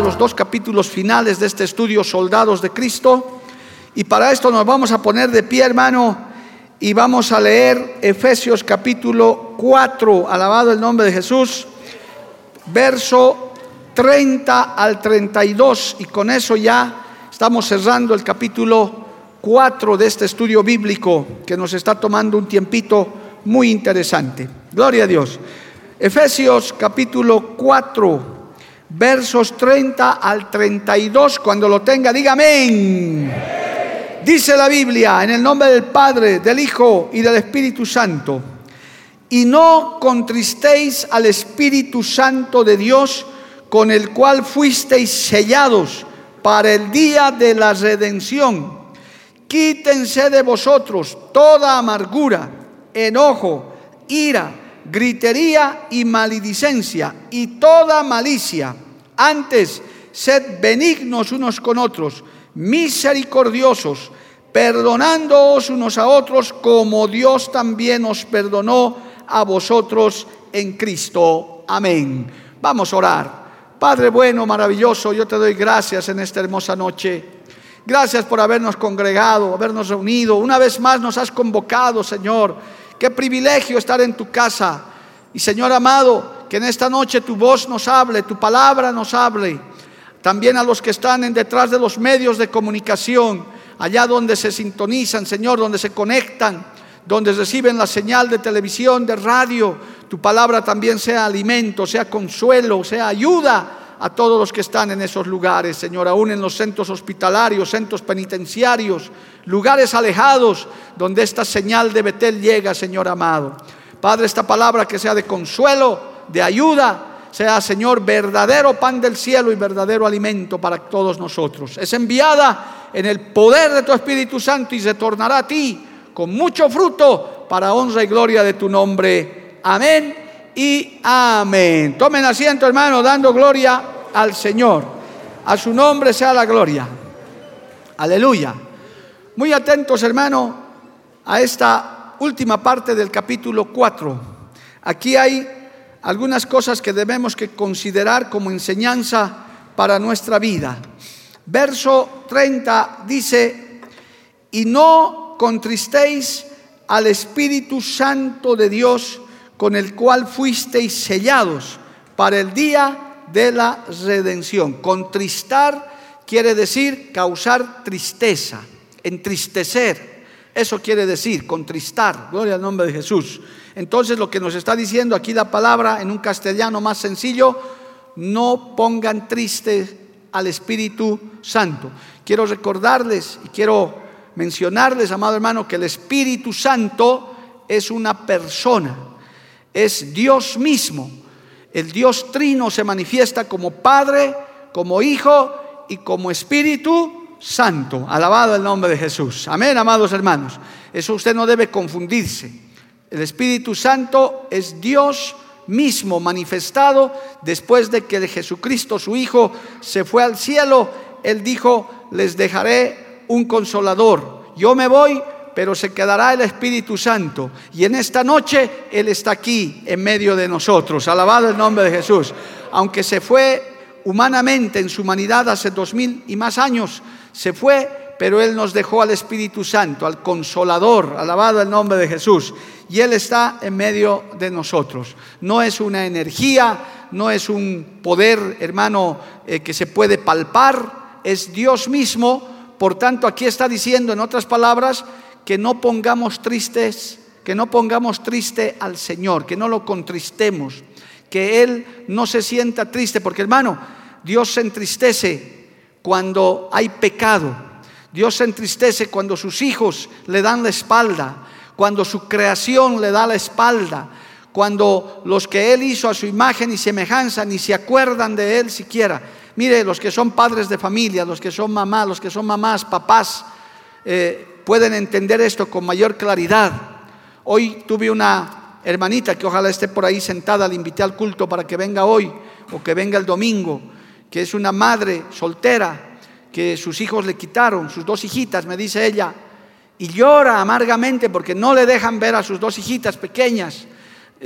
Los dos capítulos finales de este estudio, Soldados de Cristo. Y para esto nos vamos a poner de pie, hermano, y vamos a leer Efesios capítulo 4, alabado el nombre de Jesús, verso 30 al 32. Y con eso ya estamos cerrando el capítulo 4 de este estudio bíblico que nos está tomando un tiempito muy interesante. Gloria a Dios. Efesios capítulo 4 versos 30 al 32. Cuando lo tenga, diga amén. Dice la Biblia, en el nombre del Padre, del Hijo y del Espíritu Santo. Y no contristéis al Espíritu Santo de Dios, con el cual fuisteis sellados para el día de la redención. Quítense de vosotros toda amargura, enojo, ira, gritería y maledicencia y toda malicia. Antes, sed benignos unos con otros, misericordiosos, perdonándoos unos a otros como Dios también os perdonó a vosotros en Cristo. Amén. Vamos a orar. Padre bueno, maravilloso, yo te doy gracias en esta hermosa noche. Gracias por habernos congregado, habernos reunido. Una vez más nos has convocado, Señor. Qué privilegio estar en tu casa. Y Señor amado, que en esta noche tu voz nos hable, tu palabra nos hable. También a los que están en detrás de los medios de comunicación, allá donde se sintonizan, Señor, donde se conectan, donde reciben la señal de televisión, de radio, tu palabra también sea alimento, sea consuelo, sea ayuda a todos los que están en esos lugares, Señor, aún en los centros hospitalarios, centros penitenciarios, lugares alejados donde esta señal de Betel llega, Señor amado. Padre, esta palabra que sea de consuelo, de ayuda, sea, Señor, verdadero pan del cielo y verdadero alimento para todos nosotros. Es enviada en el poder de tu Espíritu Santo y se tornará a ti con mucho fruto para honra y gloria de tu nombre. Amén y amén. Tomen asiento, hermano, dando gloria al Señor. A su nombre sea la gloria. Aleluya. Muy atentos, hermano, a esta última parte del capítulo 4. Aquí hay algunas cosas que debemos que considerar como enseñanza para nuestra vida. Verso 30 dice, y no contristéis al Espíritu Santo de Dios, con el cual fuisteis sellados para el día de la redención. Contristar quiere decir causar tristeza, entristecer. Eso quiere decir contristar. Gloria al nombre de Jesús. Entonces lo que nos está diciendo aquí la palabra en un castellano más sencillo, no pongan triste al Espíritu Santo. Quiero recordarles y quiero mencionarles, amado hermano, que el Espíritu Santo es una persona, es Dios mismo. El Dios trino se manifiesta como Padre, como Hijo y como Espíritu Santo. Alabado el nombre de Jesús. Amén, amados hermanos. Eso usted no debe confundirse. El Espíritu Santo es Dios mismo manifestado después de que Jesucristo, su Hijo, se fue al cielo. Él dijo, les dejaré un consolador. Yo me voy, pero se quedará el Espíritu Santo. Y en esta noche Él está aquí en medio de nosotros. Alabado el nombre de Jesús. Aunque se fue humanamente en su humanidad hace dos mil y más años, se fue, pero Él nos dejó al Espíritu Santo, al Consolador. Alabado el nombre de Jesús. Y Él está en medio de nosotros. No es una energía, no es un poder, hermano, eh, que se puede palpar. Es Dios mismo. Por tanto, aquí está diciendo, en otras palabras, que no pongamos tristes, que no pongamos triste al Señor, que no lo contristemos, que Él no se sienta triste, porque hermano, Dios se entristece cuando hay pecado. Dios se entristece cuando sus hijos le dan la espalda, cuando su creación le da la espalda, cuando los que Él hizo a su imagen y semejanza ni se acuerdan de Él siquiera. Mire, los que son padres de familia, los que son mamás, los que son mamás, papás, eh, pueden entender esto con mayor claridad. Hoy tuve una hermanita que ojalá esté por ahí sentada, le invité al culto para que venga hoy o que venga el domingo, que es una madre soltera que sus hijos le quitaron, sus dos hijitas, me dice ella, y llora amargamente porque no le dejan ver a sus dos hijitas pequeñas.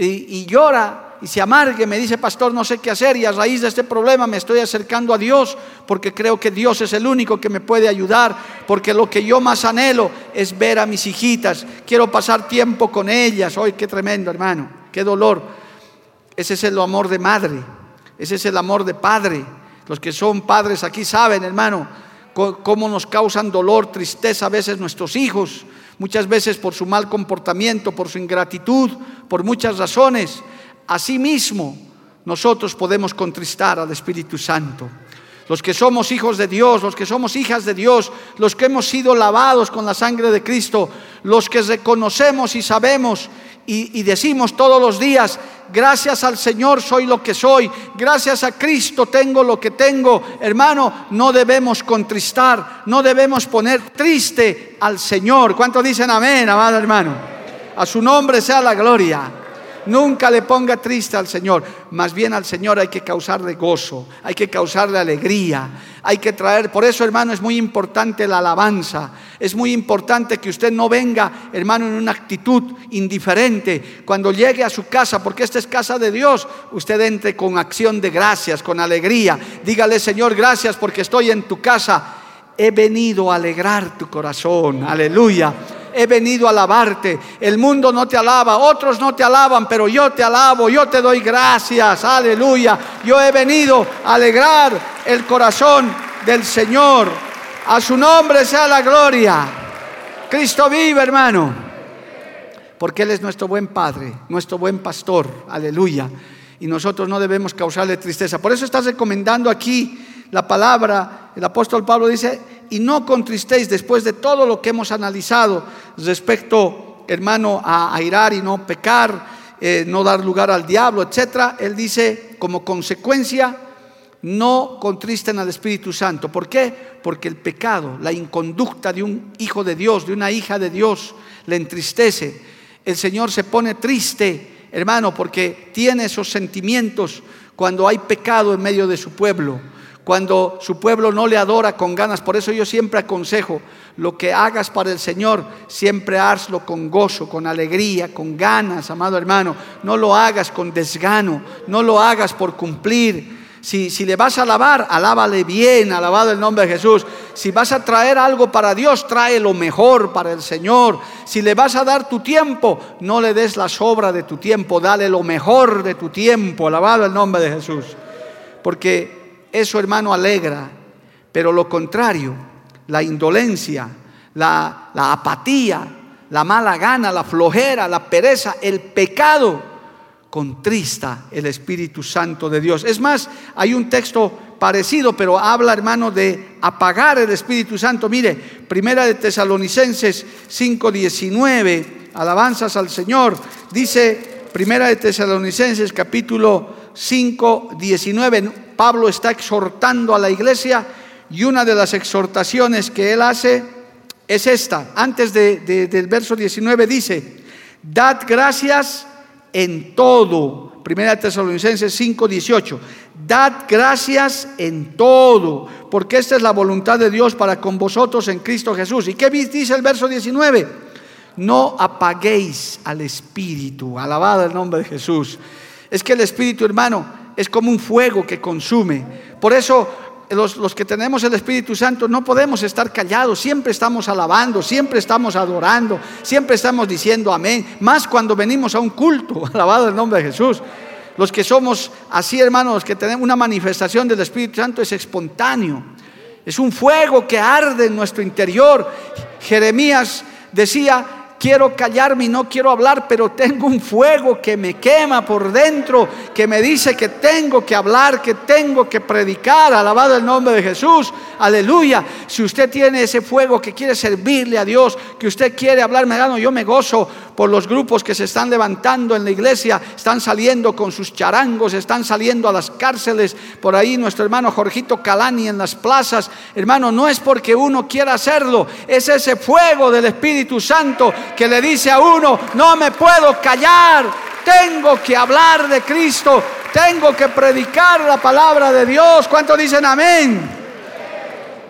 Y, llora y se amargue, me dice, pastor, no sé qué hacer y a raíz de este problema me estoy acercando a Dios porque creo que Dios es el único que me puede ayudar, porque lo que yo más anhelo es ver a mis hijitas, quiero pasar tiempo con ellas. Hoy, qué tremendo, hermano, qué dolor. Ese es el amor de madre, ese es el amor de padre. Los que son padres aquí saben, hermano, cómo nos causan dolor, tristeza a veces nuestros hijos, muchas veces por su mal comportamiento, por su ingratitud, por muchas razones. Asimismo, nosotros podemos contristar al Espíritu Santo. Los que somos hijos de Dios, los que somos hijas de Dios, los que hemos sido lavados con la sangre de Cristo, los que reconocemos y sabemos y, decimos todos los días, gracias al Señor soy lo que soy, gracias a Cristo tengo lo que tengo. Hermano, no debemos contristar, no debemos poner triste al Señor. ¿Cuántos dicen amén, amado hermano? A su nombre sea la gloria. Nunca le ponga triste al Señor. Más bien al Señor hay que causarle gozo, hay que causarle alegría, hay que traer. Por eso, hermano, es muy importante la alabanza. Es muy importante que usted no venga, hermano, en una actitud indiferente. Cuando llegue a su casa, porque esta es casa de Dios, usted entre con acción de gracias, con alegría. Dígale, Señor, gracias porque estoy en tu casa. He venido a alegrar tu corazón. Aleluya he venido a alabarte. El mundo no te alaba, otros no te alaban, pero yo te alabo, yo te doy gracias, aleluya. Yo he venido a alegrar el corazón del Señor. A su nombre sea la gloria. Cristo vive, hermano. Porque Él es nuestro buen Padre, nuestro buen pastor, aleluya. Y nosotros no debemos causarle tristeza. Por eso estás recomendando aquí la palabra, el apóstol Pablo dice, y no contristéis después de todo lo que hemos analizado respecto, hermano, a airar y no pecar, eh, no dar lugar al diablo, etcétera. Él dice, como consecuencia, no contristen al Espíritu Santo. ¿Por qué? Porque el pecado, la inconducta de un hijo de Dios, de una hija de Dios, le entristece. El Señor se pone triste, hermano, porque tiene esos sentimientos cuando hay pecado en medio de su pueblo cuando su pueblo no le adora con ganas. Por eso yo siempre aconsejo, lo que hagas para el Señor, siempre hazlo con gozo, con alegría, con ganas, amado hermano. No lo hagas con desgano, no lo hagas por cumplir. Si, si, le vas a alabar, alábale bien, alabado el nombre de Jesús. Si vas a traer algo para Dios, trae lo mejor para el Señor. Si le vas a dar tu tiempo, no le des la sobra de tu tiempo, dale lo mejor de tu tiempo, alabado el nombre de Jesús. Porque eso hermano alegra, pero lo contrario, la indolencia, la, apatía, la mala gana, la flojera, la pereza, el pecado, contrista el Espíritu Santo de Dios. Es más, hay un texto parecido, pero habla, hermano, de apagar el Espíritu Santo. Mire, Primera de Tesalonicenses 5:19, alabanzas al Señor. Dice Primera de Tesalonicenses capítulo 5:19 Pablo está exhortando a la iglesia y una de las exhortaciones que él hace es esta. Antes del verso 19 dice, dad gracias en todo. Primera Tesalonicenses 5, 18. Dad gracias en todo, porque esta es la voluntad de Dios para con vosotros en Cristo Jesús. ¿Y qué dice el verso 19? No apaguéis al Espíritu. Alabado el nombre de Jesús. Es que el Espíritu, hermano, es como un fuego que consume. Por eso los, que tenemos el Espíritu Santo no podemos estar callados, siempre estamos alabando, siempre estamos adorando, siempre estamos diciendo amén, más cuando venimos a un culto, alabado el nombre de Jesús. Los que somos así, hermanos, los que tenemos una manifestación del Espíritu Santo es espontáneo, es un fuego que arde en nuestro interior. Jeremías decía, quiero callarme y no quiero hablar, pero tengo un fuego que me quema por dentro, que me dice que tengo que hablar, que tengo que predicar. Alabado el nombre de Jesús. Aleluya. Si usted tiene ese fuego que quiere servirle a Dios, que usted quiere hablarme, yo me gozo por los grupos que se están levantando en la iglesia, están saliendo con sus charangos, están saliendo a las cárceles. Por ahí nuestro hermano Jorgito Calani en las plazas. Hermano, no es porque uno quiera hacerlo, es ese fuego del Espíritu Santo que le dice a uno, no me puedo callar, tengo que hablar de Cristo, tengo que predicar la palabra de Dios. ¿Cuántos dicen amén?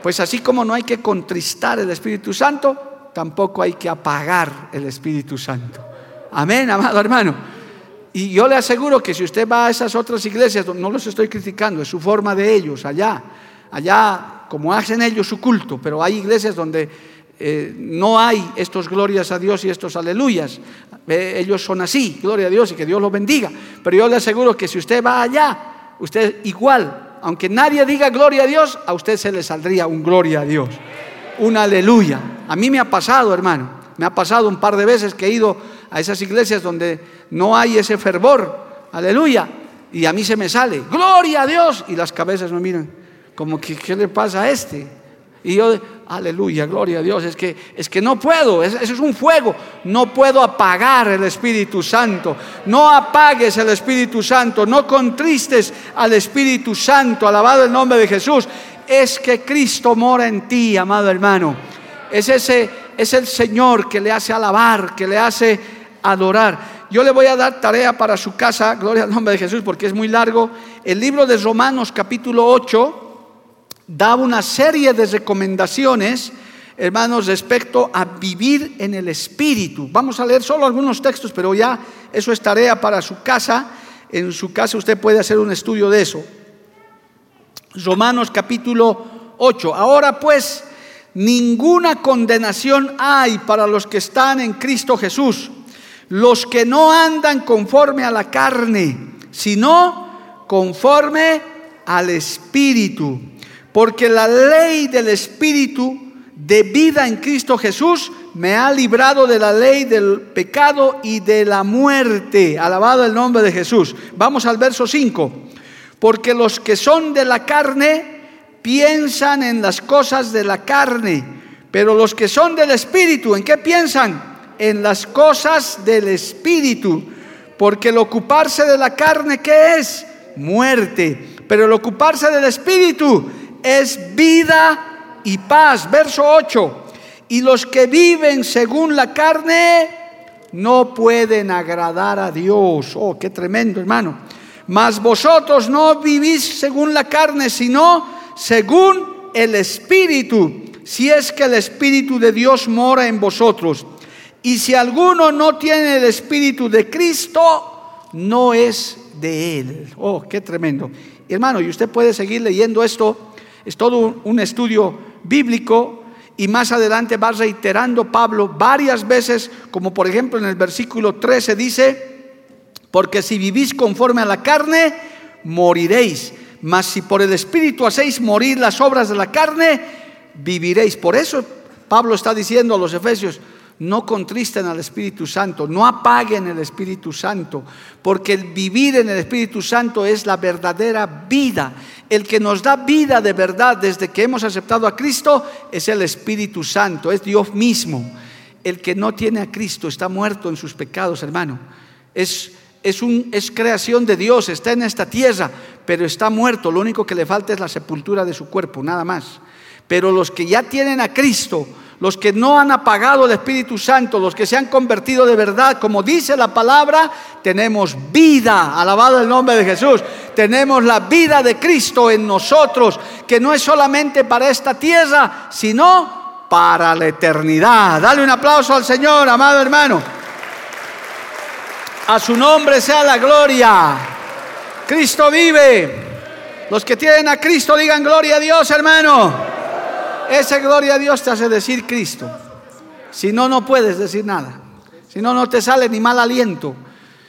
Pues así como no hay que contristar el Espíritu Santo, tampoco hay que apagar el Espíritu Santo. Amén, amado hermano. Y yo le aseguro que si usted va a esas otras iglesias, no los estoy criticando, es su forma de ellos, allá, allá como hacen ellos su culto, pero hay iglesias donde eh, no hay estos glorias a Dios y estos aleluyas. Ellos son así, gloria a Dios y que Dios los bendiga. Pero yo le aseguro que si usted va allá, usted igual, aunque nadie diga gloria a Dios, a usted se le saldría un gloria a Dios, un aleluya. A mí me ha pasado, hermano, me ha pasado un par de veces que he ido a esas iglesias donde no hay ese fervor, aleluya, y a mí se me sale, gloria a Dios, y las cabezas me miran, como que, ¿qué le pasa a este? Y yo, aleluya, gloria a Dios, es que, es que no puedo, eso es un fuego, no puedo apagar el Espíritu Santo, no apagues el Espíritu Santo, no contristes al Espíritu Santo, alabado el nombre de Jesús, es que Cristo mora en ti, amado hermano, es ese, es el Señor que le hace alabar, que le hace adorar. Yo le voy a dar tarea para su casa, gloria al nombre de Jesús, porque es muy largo. El libro de Romanos capítulo 8 da una serie de recomendaciones, hermanos, respecto a vivir en el Espíritu. Vamos a leer solo algunos textos, pero ya eso es tarea para su casa. En su casa usted puede hacer un estudio de eso. Romanos capítulo 8. Ahora pues, ninguna condenación hay para los que están en Cristo Jesús, los que no andan conforme a la carne, sino conforme al Espíritu porque la ley del Espíritu de vida en Cristo Jesús me ha librado de la ley del pecado y de la muerte. Alabado el nombre de Jesús. Vamos al verso 5. Porque los que son de la carne piensan en las cosas de la carne, pero los que son del Espíritu, ¿en qué piensan? En las cosas del Espíritu. Porque el ocuparse de la carne, ¿qué es? Muerte. Pero el ocuparse del Espíritu es vida y paz. Verso 8. Y los que viven según la carne no pueden agradar a Dios. Oh, qué tremendo, hermano. Mas vosotros no vivís según la carne, sino según el Espíritu, si es que el Espíritu de Dios mora en vosotros. Y si alguno no tiene el Espíritu de Cristo, no es de él. Oh, qué tremendo. Hermano, y usted puede seguir leyendo esto es todo un estudio bíblico y más adelante va reiterando Pablo varias veces, como por ejemplo en el versículo 13 dice, porque si vivís conforme a la carne, moriréis, mas si por el Espíritu hacéis morir las obras de la carne, viviréis. Por eso Pablo está diciendo a los Efesios, no contristen al Espíritu Santo, no apaguen el Espíritu Santo, porque el vivir en el Espíritu Santo es la verdadera vida. El que nos da vida de verdad desde que hemos aceptado a Cristo es el Espíritu Santo, es Dios mismo. El que no tiene a Cristo está muerto en sus pecados, hermano. Es, es, un, es creación de Dios, está en esta tierra, pero está muerto. Lo único que le falta es la sepultura de su cuerpo, nada más. Pero los que ya tienen a Cristo, los que no han apagado el Espíritu Santo, los que se han convertido de verdad, como dice la palabra, tenemos vida, alabado el nombre de Jesús, tenemos la vida de Cristo en nosotros, que no es solamente para esta tierra, sino para la eternidad. Dale un aplauso al Señor, amado hermano. A su nombre sea la gloria. Cristo vive. Los que tienen a Cristo digan gloria a Dios, hermano. Esa gloria a Dios te hace decir Cristo. Si no, no puedes decir nada. Si no, no te sale ni mal aliento.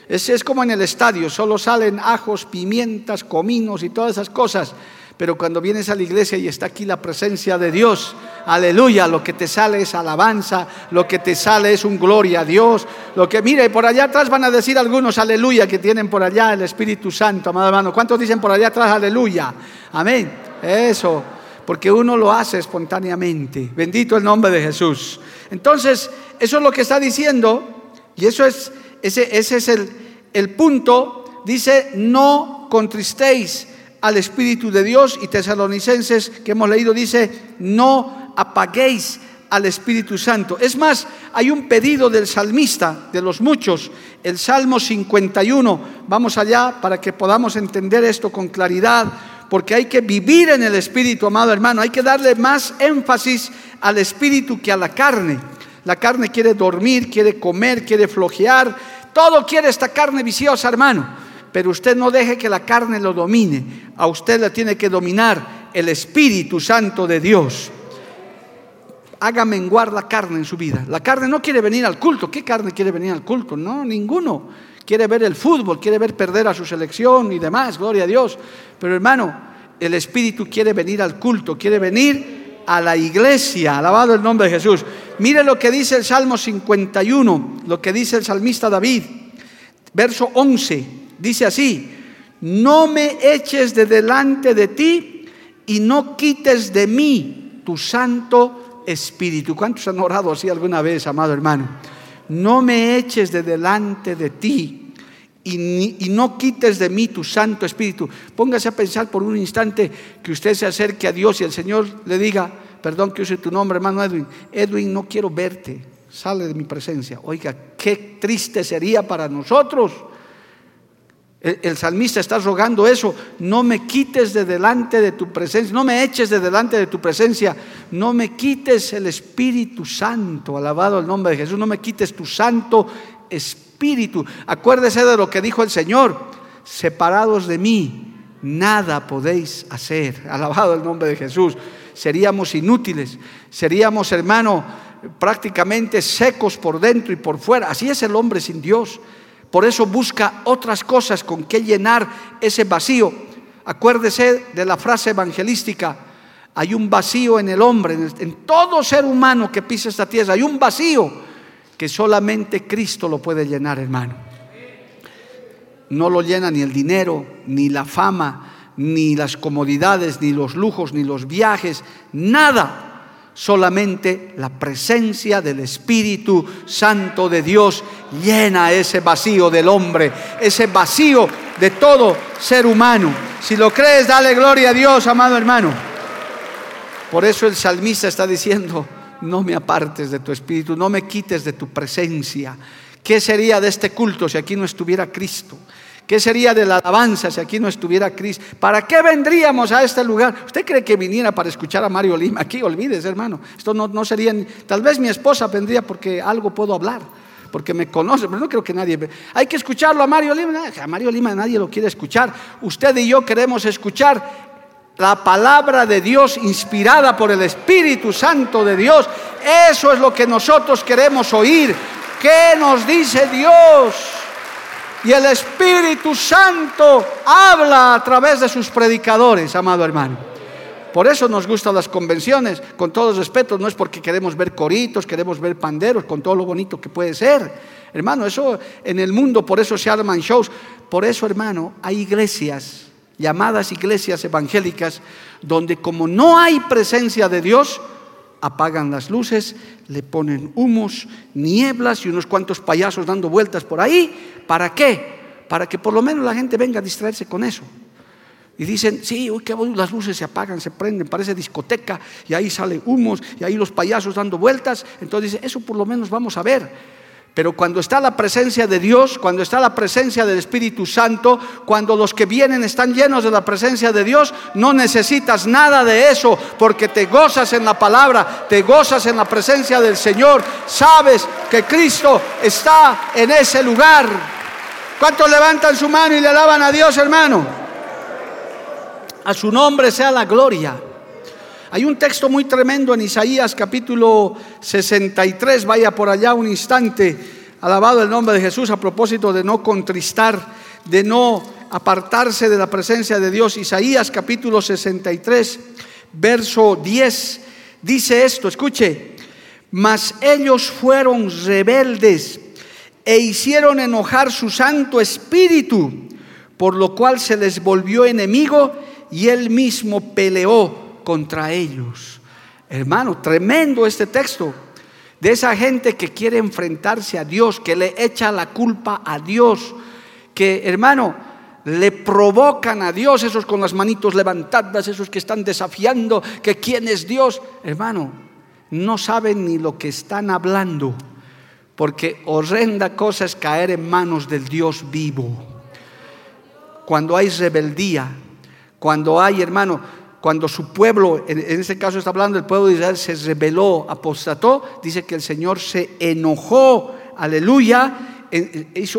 Es, es como en el estadio, solo salen ajos, pimientas, cominos y todas esas cosas. pero cuando vienes a la iglesia y está aquí la presencia de Dios, aleluya, lo que te sale es alabanza, lo que te sale es un gloria a Dios, lo que mire, por allá atrás van a decir algunos aleluya que tienen por allá el Espíritu Santo, amado hermano. ¿Cuántos dicen por allá atrás aleluya? Amén. Eso, porque uno lo hace espontáneamente. Bendito el nombre de Jesús. Entonces, eso es lo que está diciendo y eso es ese, ese es el, el punto. Dice, no contristéis al Espíritu de Dios y tesalonicenses que hemos leído dice, no apaguéis al Espíritu Santo. Es más, hay un pedido del salmista, de los muchos, el Salmo 51. Vamos allá para que podamos entender esto con claridad, porque hay que vivir en el Espíritu, amado hermano. Hay que darle más énfasis al Espíritu que a la carne. La carne quiere dormir, quiere comer, quiere flojear. Todo quiere esta carne viciosa, hermano pero usted no deje que la carne lo domine. A usted le tiene que dominar el Espíritu Santo de Dios. Haga menguar la carne en su vida. La carne no quiere venir al culto. ¿Qué carne quiere venir al culto? No, ninguno. Quiere ver el fútbol, quiere ver perder a su selección y demás, gloria a Dios. Pero hermano, el Espíritu quiere venir al culto, quiere venir a la iglesia. Alabado el nombre de Jesús. Mire lo que dice el Salmo 51, lo que dice el salmista David. Verso 11. Dice así, no me eches de delante de ti y no quites de mí tu santo espíritu. ¿Cuántos han orado así alguna vez, amado hermano? No me eches de delante de ti y, no quites de mí tu santo espíritu. Póngase a pensar por un instante que usted se acerque a Dios y el Señor le diga, perdón que use tu nombre, hermano Edwin, Edwin, no quiero verte, sale de mi presencia. Oiga, qué triste sería para nosotros el, salmista está rogando eso, no me quites de delante de tu presencia, no me eches de delante de tu presencia, no me quites el Espíritu Santo, alabado el nombre de Jesús, no me quites tu Santo Espíritu. Acuérdese de lo que dijo el Señor, separados de mí, nada podéis hacer, alabado el nombre de Jesús. Seríamos inútiles, seríamos, hermano, prácticamente secos por dentro y por fuera. Así es el hombre sin Dios. Por eso busca otras cosas con que llenar ese vacío. Acuérdese de la frase evangelística, hay un vacío en el hombre, en todo ser humano que pisa esta tierra, hay un vacío que solamente Cristo lo puede llenar, hermano. No lo llena ni el dinero, ni la fama, ni las comodidades, ni los lujos, ni los viajes, nada Solamente la presencia del Espíritu Santo de Dios llena ese vacío del hombre, ese vacío de todo ser humano. Si lo crees, dale gloria a Dios, amado hermano. Por eso el salmista está diciendo, no me apartes de tu espíritu, no me quites de tu presencia. ¿Qué sería de este culto si aquí no estuviera Cristo? ¿Qué sería de la alabanza si aquí no estuviera Cristo? ¿Para qué vendríamos a este lugar? ¿Usted cree que viniera para escuchar a Mario Lima? Aquí olvides, hermano. Esto no, no sería... Tal vez mi esposa vendría porque algo puedo hablar, porque me conoce, pero no creo que nadie... Hay que escucharlo a Mario Lima. A Mario Lima nadie lo quiere escuchar. Usted y yo queremos escuchar la palabra de Dios inspirada por el Espíritu Santo de Dios. Eso es lo que nosotros queremos oír. ¿Qué nos dice Dios? Y el Espíritu Santo habla a través de sus predicadores, amado hermano. Por eso nos gustan las convenciones, con todos respetos, no es porque queremos ver coritos, queremos ver panderos, con todo lo bonito que puede ser. Hermano, eso en el mundo, por eso se arman shows. Por eso, hermano, hay iglesias, llamadas iglesias evangélicas, donde como no hay presencia de Dios, apagan las luces, le ponen humos, nieblas y unos cuantos payasos dando vueltas por ahí. ¿Para qué? Para que por lo menos la gente venga a distraerse con eso. Y dicen, sí, uy, qué las luces se apagan, se prenden, parece discoteca, y ahí sale humos, y ahí los payasos dando vueltas. Entonces dice, eso por lo menos vamos a ver. Pero cuando está la presencia de Dios, cuando está la presencia del Espíritu Santo, cuando los que vienen están llenos de la presencia de Dios, no necesitas nada de eso, porque te gozas en la palabra, te gozas en la presencia del Señor, sabes que Cristo está en ese lugar. ¿Cuántos levantan su mano y le alaban a Dios, hermano? A su nombre sea la gloria. Hay un texto muy tremendo en Isaías capítulo 63, vaya por allá un instante, alabado el nombre de Jesús a propósito de no contristar, de no apartarse de la presencia de Dios. Isaías capítulo 63, verso 10, dice esto, escuche, mas ellos fueron rebeldes e hicieron enojar su Santo Espíritu, por lo cual se les volvió enemigo y él mismo peleó contra ellos. Hermano, tremendo este texto de esa gente que quiere enfrentarse a Dios, que le echa la culpa a Dios, que hermano, le provocan a Dios, esos con las manitos levantadas, esos que están desafiando que quién es Dios. Hermano, no saben ni lo que están hablando, porque horrenda cosa es caer en manos del Dios vivo. Cuando hay rebeldía, cuando hay, hermano, cuando su pueblo, en este caso está hablando del pueblo de Israel, se rebeló, apostató, dice que el Señor se enojó, aleluya,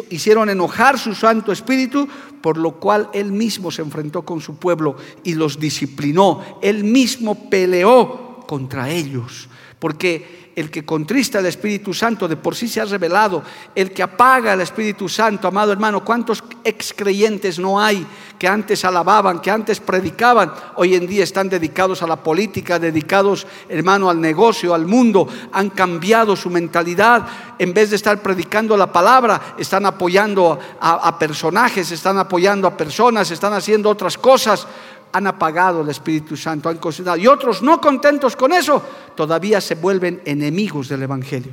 hicieron enojar su Santo Espíritu, por lo cual Él mismo se enfrentó con su pueblo y los disciplinó, Él mismo peleó contra ellos, porque el que contrista al Espíritu Santo de por sí se ha revelado, el que apaga al Espíritu Santo, amado hermano, ¿cuántos ex creyentes no hay que antes alababan, que antes predicaban, hoy en día están dedicados a la política, dedicados, hermano, al negocio, al mundo, han cambiado su mentalidad, en vez de estar predicando la palabra, están apoyando a, a personajes, están apoyando a personas, están haciendo otras cosas han apagado el Espíritu Santo, han considerado. Y otros no contentos con eso, todavía se vuelven enemigos del Evangelio.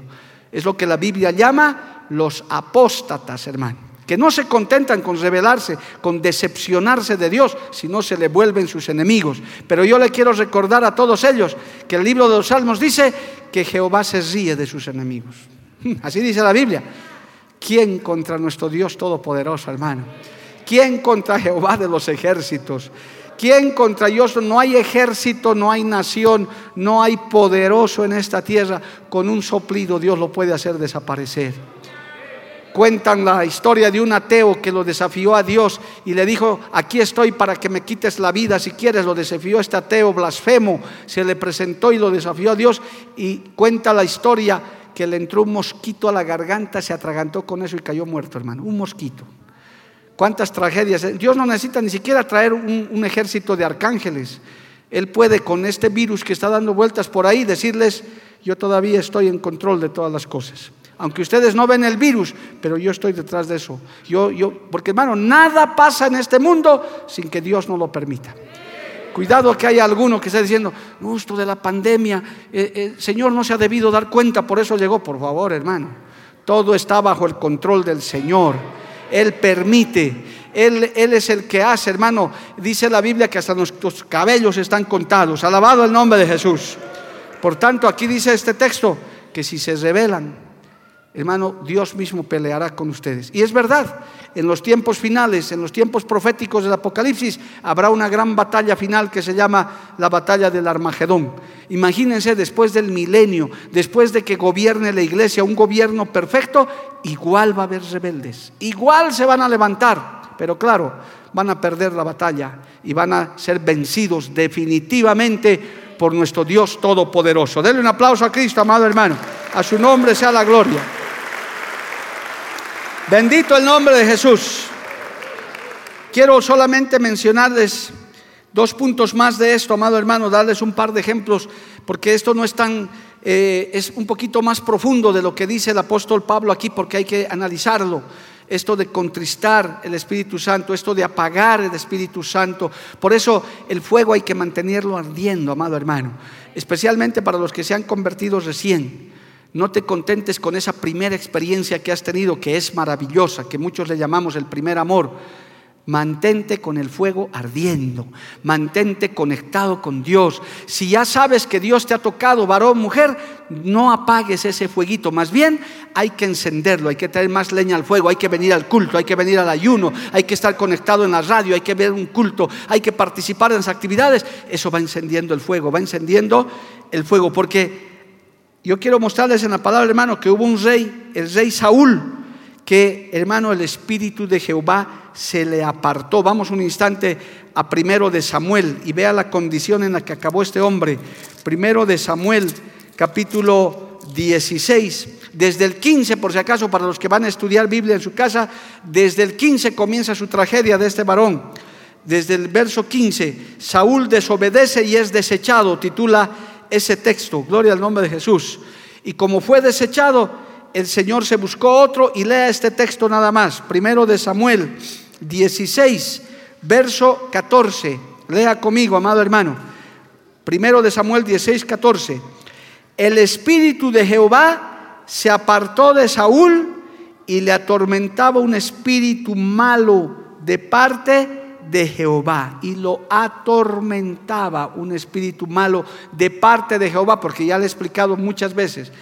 Es lo que la Biblia llama los apóstatas, hermano. Que no se contentan con rebelarse, con decepcionarse de Dios, sino se le vuelven sus enemigos. Pero yo le quiero recordar a todos ellos que el libro de los Salmos dice que Jehová se ríe de sus enemigos. Así dice la Biblia. ¿Quién contra nuestro Dios Todopoderoso, hermano? ¿Quién contra Jehová de los ejércitos? ¿Quién contra Dios? No hay ejército, no hay nación, no hay poderoso en esta tierra. Con un soplido Dios lo puede hacer desaparecer. Cuentan la historia de un ateo que lo desafió a Dios y le dijo, aquí estoy para que me quites la vida si quieres. Lo desafió este ateo blasfemo, se le presentó y lo desafió a Dios y cuenta la historia que le entró un mosquito a la garganta, se atragantó con eso y cayó muerto, hermano. Un mosquito. ¿Cuántas tragedias? Dios no necesita ni siquiera traer un, ejército de arcángeles. Él puede con este virus que está dando vueltas por ahí decirles, yo todavía estoy en control de todas las cosas. Aunque ustedes no ven el virus, pero yo estoy detrás de eso. Yo, yo, porque hermano, nada pasa en este mundo sin que Dios no lo permita. Cuidado que haya alguno que esté diciendo, no, esto de la pandemia, eh, eh, el Señor no se ha debido dar cuenta, por eso llegó. Por favor, hermano, todo está bajo el control del Señor. Él permite. Él, es el que hace, hermano. Dice la Biblia que hasta nuestros cabellos están contados. Alabado el nombre de Jesús. Por tanto, aquí dice este texto que si se rebelan, hermano, Dios mismo peleará con ustedes. Y es verdad, en los tiempos finales, en los tiempos proféticos del Apocalipsis, habrá una gran batalla final que se llama la batalla del Armagedón. Imagínense después del milenio, después de que gobierne la iglesia un gobierno perfecto, igual va a haber rebeldes, igual se van a levantar, pero claro, van a perder la batalla y van a ser vencidos definitivamente por nuestro Dios Todopoderoso. Denle un aplauso a Cristo, amado hermano. A su nombre sea la gloria. Bendito el nombre de Jesús. Quiero solamente mencionarles dos puntos más de esto, amado hermano, darles un par de ejemplos, porque esto no es tan, eh, es un poquito más profundo de lo que dice el apóstol Pablo aquí, porque hay que analizarlo. Esto de contristar el Espíritu Santo, esto de apagar el Espíritu Santo. Por eso el fuego hay que mantenerlo ardiendo, amado hermano, especialmente para los que se han convertido recién. No te contentes con esa primera experiencia que has tenido, que es maravillosa, que muchos le llamamos el primer amor. Mantente con el fuego ardiendo, mantente conectado con Dios. Si ya sabes que Dios te ha tocado, varón, mujer, no apagues ese fueguito. Más bien hay que encenderlo, hay que traer más leña al fuego, hay que venir al culto, hay que venir al ayuno, hay que estar conectado en la radio, hay que ver un culto, hay que participar en las actividades. Eso va encendiendo el fuego, va encendiendo el fuego, porque yo quiero mostrarles en la palabra, hermano, que hubo un rey, el rey Saúl, que, hermano, el Espíritu de Jehová se le apartó. Vamos un instante a primero de Samuel y vea la condición en la que acabó este hombre. Primero de Samuel, capítulo 16. Desde el 15, por si acaso, para los que van a estudiar Biblia en su casa, desde el 15 comienza su tragedia de este varón. Desde el verso 15, Saúl desobedece y es desechado, titula ese texto, gloria al nombre de Jesús. Y como fue desechado, el Señor se buscó otro y lea este texto nada más. Primero de Samuel 16, verso 14. Lea conmigo, amado hermano. Primero de Samuel 16, 14. El espíritu de Jehová se apartó de Saúl y le atormentaba un espíritu malo de parte de Jehová y lo atormentaba un espíritu malo de parte de Jehová, porque ya le he explicado muchas veces,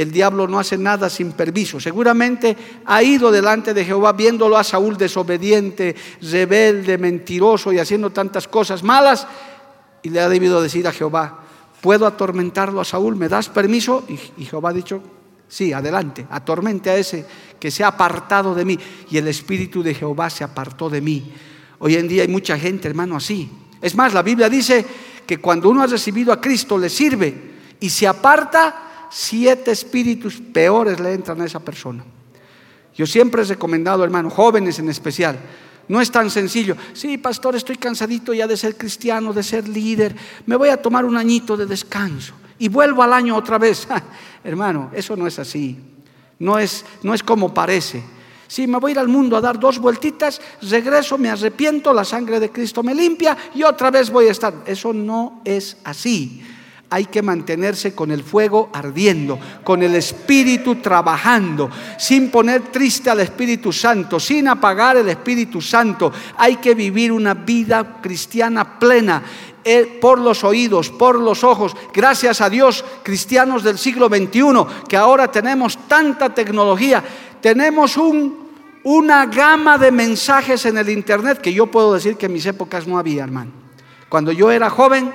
el diablo no hace nada sin permiso. Seguramente ha ido delante de Jehová viéndolo a Saúl desobediente, rebelde, mentiroso y haciendo tantas cosas malas, y le ha debido decir a Jehová, ¿puedo atormentarlo a Saúl? ¿Me das permiso? Y, Jehová ha dicho, sí, adelante, atormente a ese que se ha apartado de mí. Y el espíritu de Jehová se apartó de mí. Hoy en día hay mucha gente, hermano, así. Es más, la Biblia dice que cuando uno ha recibido a Cristo le sirve y se aparta, siete espíritus peores le entran a esa persona. Yo siempre he recomendado, hermano, jóvenes en especial, no es tan sencillo. Sí, pastor, estoy cansadito ya de ser cristiano, de ser líder. Me voy a tomar un añito de descanso y vuelvo al año otra vez. hermano, eso no es así. No es, no es como parece. Si me voy a ir al mundo a dar dos vueltitas, regreso, me arrepiento, la sangre de Cristo me limpia y otra vez voy a estar. Eso no es así. Hay que mantenerse con el fuego ardiendo, con el Espíritu trabajando, sin poner triste al Espíritu Santo, sin apagar el Espíritu Santo. Hay que vivir una vida cristiana plena eh, por los oídos, por los ojos. Gracias a Dios, cristianos del siglo XXI, que ahora tenemos tanta tecnología tenemos un, una gama de mensajes en el Internet que yo puedo decir que en mis épocas no había, hermano. Cuando yo era joven,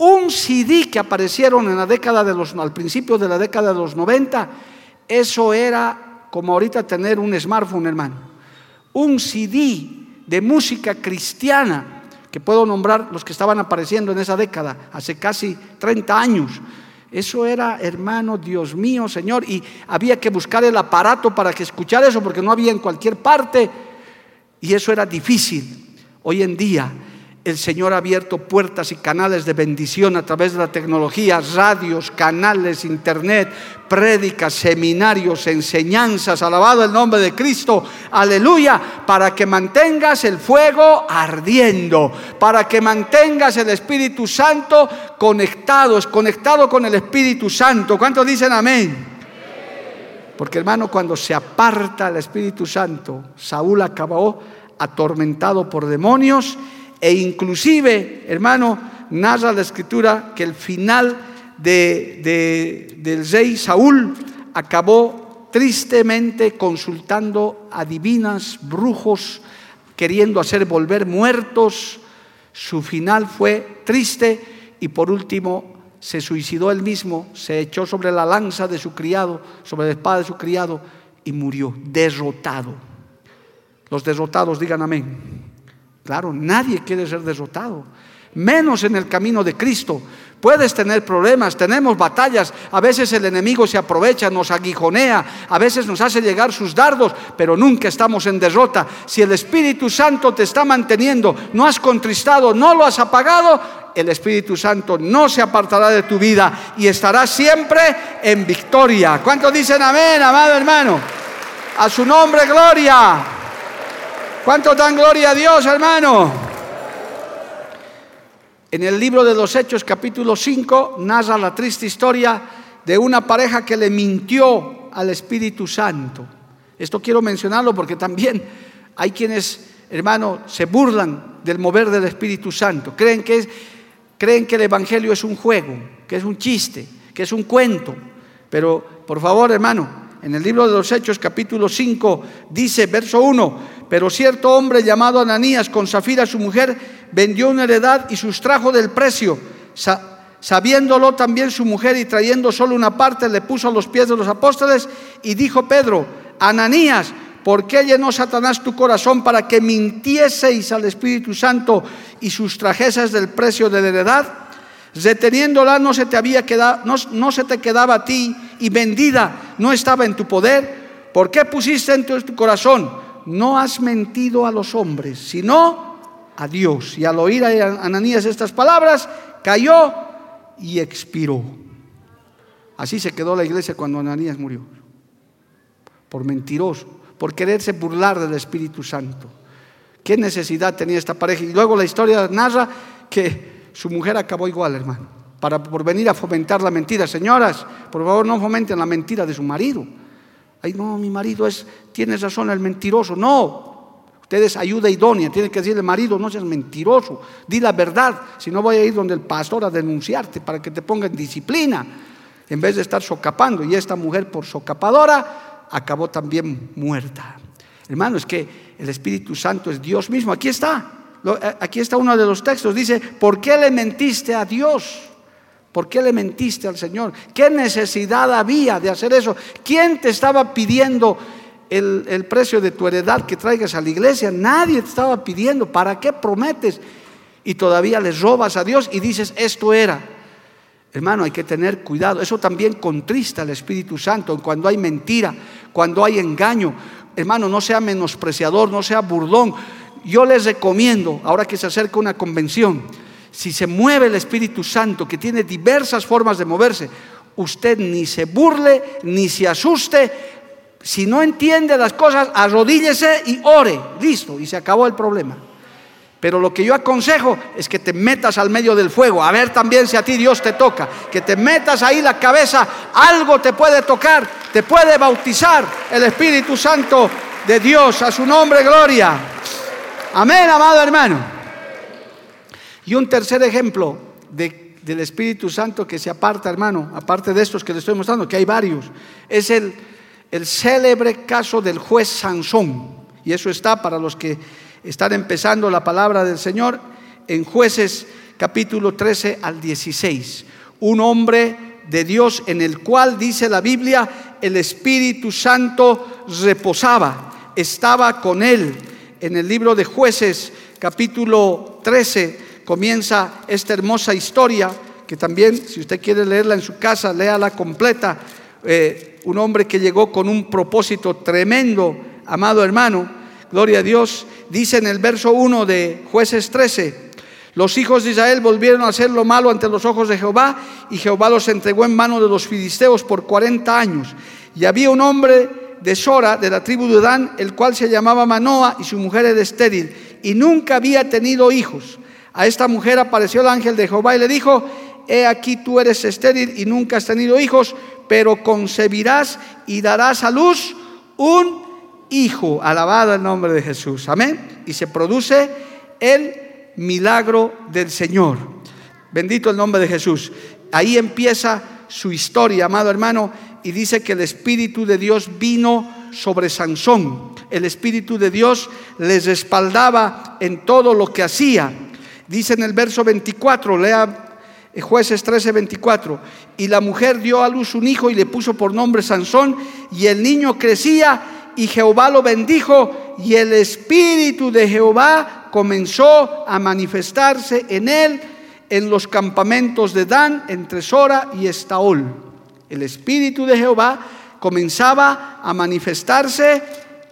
un CD que aparecieron en la década de los, al principio de la década de los 90, eso era como ahorita tener un smartphone, hermano. Un CD de música cristiana, que puedo nombrar los que estaban apareciendo en esa década, hace casi 30 años. Eso era, hermano, Dios mío, Señor, y había que buscar el aparato para que escuchara eso, porque no había en cualquier parte, y eso era difícil. Hoy en día el Señor ha abierto puertas y canales de bendición a través de la tecnología, radios, canales, internet, prédicas, seminarios, enseñanzas, alabado el nombre de Cristo, aleluya, para que mantengas el fuego ardiendo, para que mantengas el Espíritu Santo conectado, es conectado con el Espíritu Santo. ¿Cuántos dicen amén? Porque hermano, cuando se aparta el Espíritu Santo, Saúl acabó atormentado por demonios e inclusive, hermano, narra la escritura que el final de, del rey Saúl acabó tristemente consultando a divinas, brujos, queriendo hacer volver muertos. Su final fue triste y por último se suicidó él mismo, se echó sobre la lanza de su criado, sobre la espada de su criado y murió derrotado. Los derrotados digan amén. Claro, nadie quiere ser derrotado, menos en el camino de Cristo. Puedes tener problemas, tenemos batallas, a veces el enemigo se aprovecha, nos aguijonea, a veces nos hace llegar sus dardos, pero nunca estamos en derrota. Si el Espíritu Santo te está manteniendo, no has contristado, no lo has apagado, el Espíritu Santo no se apartará de tu vida y estará siempre en victoria. ¿Cuántos dicen amén, amado hermano? A su nombre, gloria. ¿Cuánto dan gloria a Dios, hermano? En el libro de los Hechos, capítulo 5, narra la triste historia de una pareja que le mintió al Espíritu Santo. Esto quiero mencionarlo porque también hay quienes, hermano, se burlan del mover del Espíritu Santo. Creen que, creen que el Evangelio es un juego, que es un chiste, que es un cuento. Pero, por favor, hermano, en el libro de los Hechos, capítulo 5, dice, verso 1, pero cierto hombre llamado Ananías con Zafira su mujer vendió una heredad y sustrajo del precio. sabiéndolo también su mujer y trayendo solo una parte, le puso a los pies de los apóstoles y dijo Pedro, Ananías, ¿por qué llenó Satanás tu corazón para que mintieseis al Espíritu Santo y sustrajeses del precio de la heredad? Reteniéndola no se te había quedado, no, no se te quedaba a ti y vendida no estaba en tu poder? ¿Por qué pusiste en tu corazón? No has mentido a los hombres, sino a Dios. Y al oír a Ananías estas palabras, cayó y expiró. Así se quedó la iglesia cuando Ananías murió. Por mentiroso, por quererse burlar del Espíritu Santo. ¿Qué necesidad tenía esta pareja? Y luego la historia narra que su mujer acabó igual, hermano, para por venir a fomentar la mentira. Señoras, por favor, no fomenten la mentira de su marido. Ay, no, mi marido es, tiene razón, el mentiroso. No, ustedes ayuda idónea, tiene que decirle, marido, no seas mentiroso, di la verdad, si no voy a ir donde el pastor a denunciarte para que te ponga en disciplina, en vez de estar socapando. Y esta mujer, por socapadora, acabó también muerta. Hermano, es que el Espíritu Santo es Dios mismo. Aquí está. Eh, aquí está uno de los textos. Dice, ¿por qué le mentiste a Dios? ¿Por qué le mentiste al Señor? ¿Qué necesidad había de hacer eso? ¿Quién te estaba pidiendo el, el, precio de tu heredad que traigas a la iglesia? Nadie te estaba pidiendo. ¿Para qué prometes? Y todavía les robas a Dios y dices, esto era. Hermano, hay que tener cuidado. Eso también contrista al Espíritu Santo cuando hay mentira, cuando hay engaño, hermano, no sea menospreciador, no sea burlón. Yo les recomiendo, ahora que se acerca una convención, si se mueve el Espíritu Santo, que tiene diversas formas de moverse, usted ni se burle, ni se asuste. Si no entiende las cosas, arrodíllese y ore. Listo, y se acabó el problema. Pero lo que yo aconsejo es que te metas al medio del fuego, a ver también si a ti Dios te toca, que te metas ahí la cabeza, algo te puede tocar, te puede bautizar el Espíritu Santo de Dios, a su nombre gloria. Amén, amado hermano. Y un tercer ejemplo del Espíritu Santo que se aparta, hermano, aparte de estos que le estoy mostrando, que hay varios, es el, el célebre caso del juez Sansón. Y eso está para los que están empezando la palabra del Señor en jueces capítulo 13 al 16. Un hombre de Dios en el cual dice la Biblia, el Espíritu Santo reposaba, estaba con él. En el libro de jueces capítulo 13 comienza esta hermosa historia que también, si usted quiere leerla en su casa, léala completa. Eh, un hombre que llegó con un propósito tremendo, amado hermano, Gloria a Dios. Dice en el verso 1 de jueces 13, los hijos de Israel volvieron a hacer lo malo ante los ojos de Jehová y Jehová los entregó en mano de los filisteos por 40 años. Y había un hombre de Sora, de la tribu de Dan, el cual se llamaba Manoa y su mujer era estéril y nunca había tenido hijos. A esta mujer apareció el ángel de Jehová y le dijo, he aquí tú eres estéril y nunca has tenido hijos, pero concebirás y darás a luz un hijo. Alabado el nombre de Jesús. Amén. Y se produce el milagro del Señor. Bendito el nombre de Jesús. Ahí empieza su historia, amado hermano, y dice que el Espíritu de Dios vino sobre Sansón. El Espíritu de Dios les respaldaba en todo lo que hacía. Dice en el verso 24, lea jueces 13, 24, y la mujer dio a luz un hijo y le puso por nombre Sansón, y el niño crecía y Jehová lo bendijo y el espíritu de Jehová comenzó a manifestarse en él en los campamentos de Dan entre Sora y Estaol. El espíritu de Jehová comenzaba a manifestarse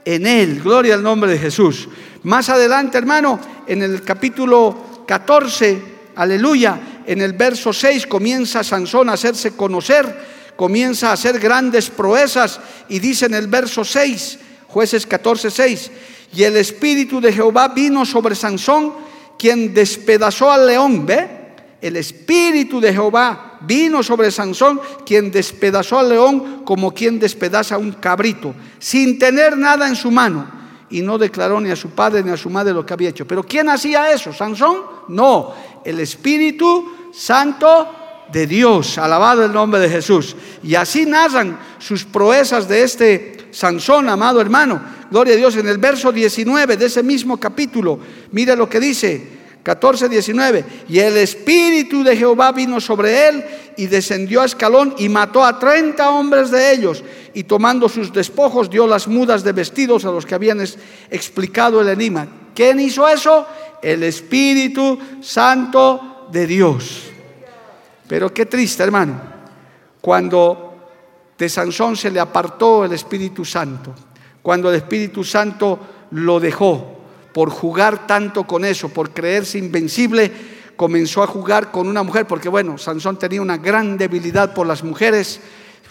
en él. Gloria al nombre de Jesús. Más adelante, hermano, en el capítulo 14, aleluya, en el verso 6 comienza Sansón a hacerse conocer comienza a hacer grandes proezas y dice en el verso 6, jueces 14, 6, y el espíritu de Jehová vino sobre Sansón, quien despedazó al león, ¿ve? El espíritu de Jehová vino sobre Sansón, quien despedazó al león como quien despedaza un cabrito, sin tener nada en su mano. Y no declaró ni a su padre ni a su madre lo que había hecho. Pero ¿quién hacía eso? ¿Sansón? No, el Espíritu Santo de Dios. Alabado el nombre de Jesús. Y así narran sus proezas de este Sansón, amado hermano. Gloria a Dios. En el verso 19 de ese mismo capítulo, mira lo que dice. 14, 19. Y el Espíritu de Jehová vino sobre él y descendió a escalón y mató a 30 hombres de ellos. Y tomando sus despojos dio las mudas de vestidos a los que habían explicado el enigma. ¿Quién hizo eso? El Espíritu Santo de Dios. Pero qué triste, hermano, cuando de Sansón se le apartó el Espíritu Santo. Cuando el Espíritu Santo lo dejó por jugar tanto con eso, por creerse invencible, comenzó a jugar con una mujer, porque bueno, Sansón tenía una gran debilidad por las mujeres,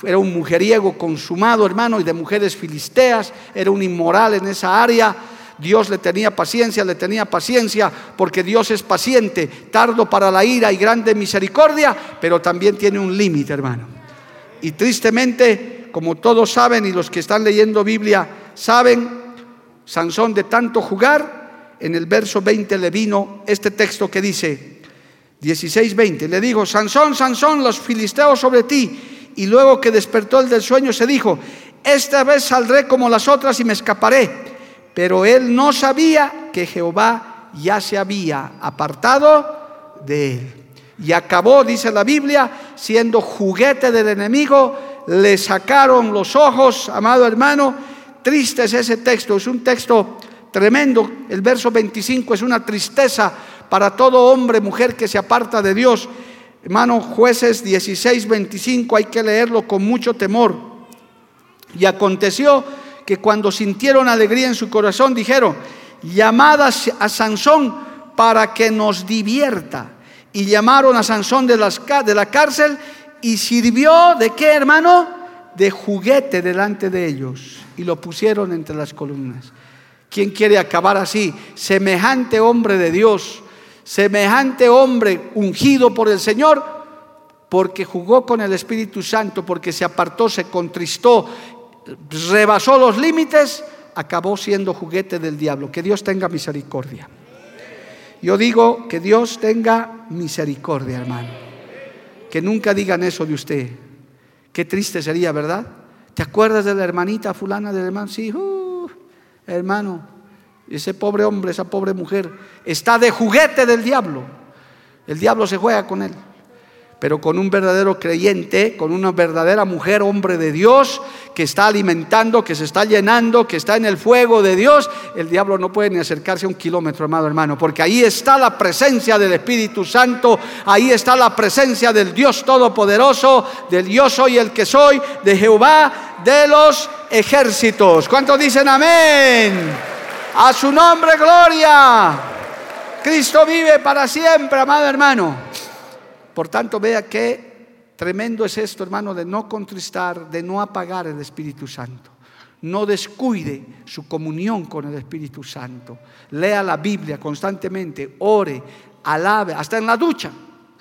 era un mujeriego consumado, hermano, y de mujeres filisteas, era un inmoral en esa área. Dios le tenía paciencia, le tenía paciencia, porque Dios es paciente, tardo para la ira y grande misericordia, pero también tiene un límite, hermano. Y tristemente, como todos saben y los que están leyendo Biblia saben, Sansón de tanto jugar, en el verso 20 le vino este texto que dice, 16-20, le dijo, Sansón, Sansón, los filisteos sobre ti. Y luego que despertó el del sueño se dijo, esta vez saldré como las otras y me escaparé. Pero él no sabía que Jehová ya se había apartado de él. Y acabó, dice la Biblia, siendo juguete del enemigo, le sacaron los ojos, amado hermano. Triste es ese texto, es un texto tremendo. El verso 25 es una tristeza para todo hombre, mujer que se aparta de Dios. Hermano, jueces 16, 25, hay que leerlo con mucho temor. Y aconteció que cuando sintieron alegría en su corazón, dijeron, llamadas a Sansón para que nos divierta. Y llamaron a Sansón de, las, de la cárcel y sirvió de qué, hermano? De juguete delante de ellos. Y lo pusieron entre las columnas. ¿Quién quiere acabar así? Semejante hombre de Dios, semejante hombre ungido por el Señor, porque jugó con el Espíritu Santo, porque se apartó, se contristó, rebasó los límites, acabó siendo juguete del diablo. Que Dios tenga misericordia. Yo digo que Dios tenga misericordia, hermano. Que nunca digan eso de usted. Qué triste sería, ¿verdad? ¿Te acuerdas de la hermanita fulana del hermano? Sí, uh, hermano, ese pobre hombre, esa pobre mujer, está de juguete del diablo. El diablo se juega con él. Pero con un verdadero creyente, con una verdadera mujer, hombre de Dios, que está alimentando, que se está llenando, que está en el fuego de Dios, el diablo no puede ni acercarse a un kilómetro, amado hermano, porque ahí está la presencia del Espíritu Santo, ahí está la presencia del Dios Todopoderoso, del yo soy el que soy, de Jehová de los ejércitos. ¿Cuántos dicen amén? A su nombre, gloria. Cristo vive para siempre, amado hermano. Por tanto, vea qué tremendo es esto, hermano, de no contristar, de no apagar el Espíritu Santo. No descuide su comunión con el Espíritu Santo. Lea la Biblia constantemente, ore, alabe, hasta en la ducha,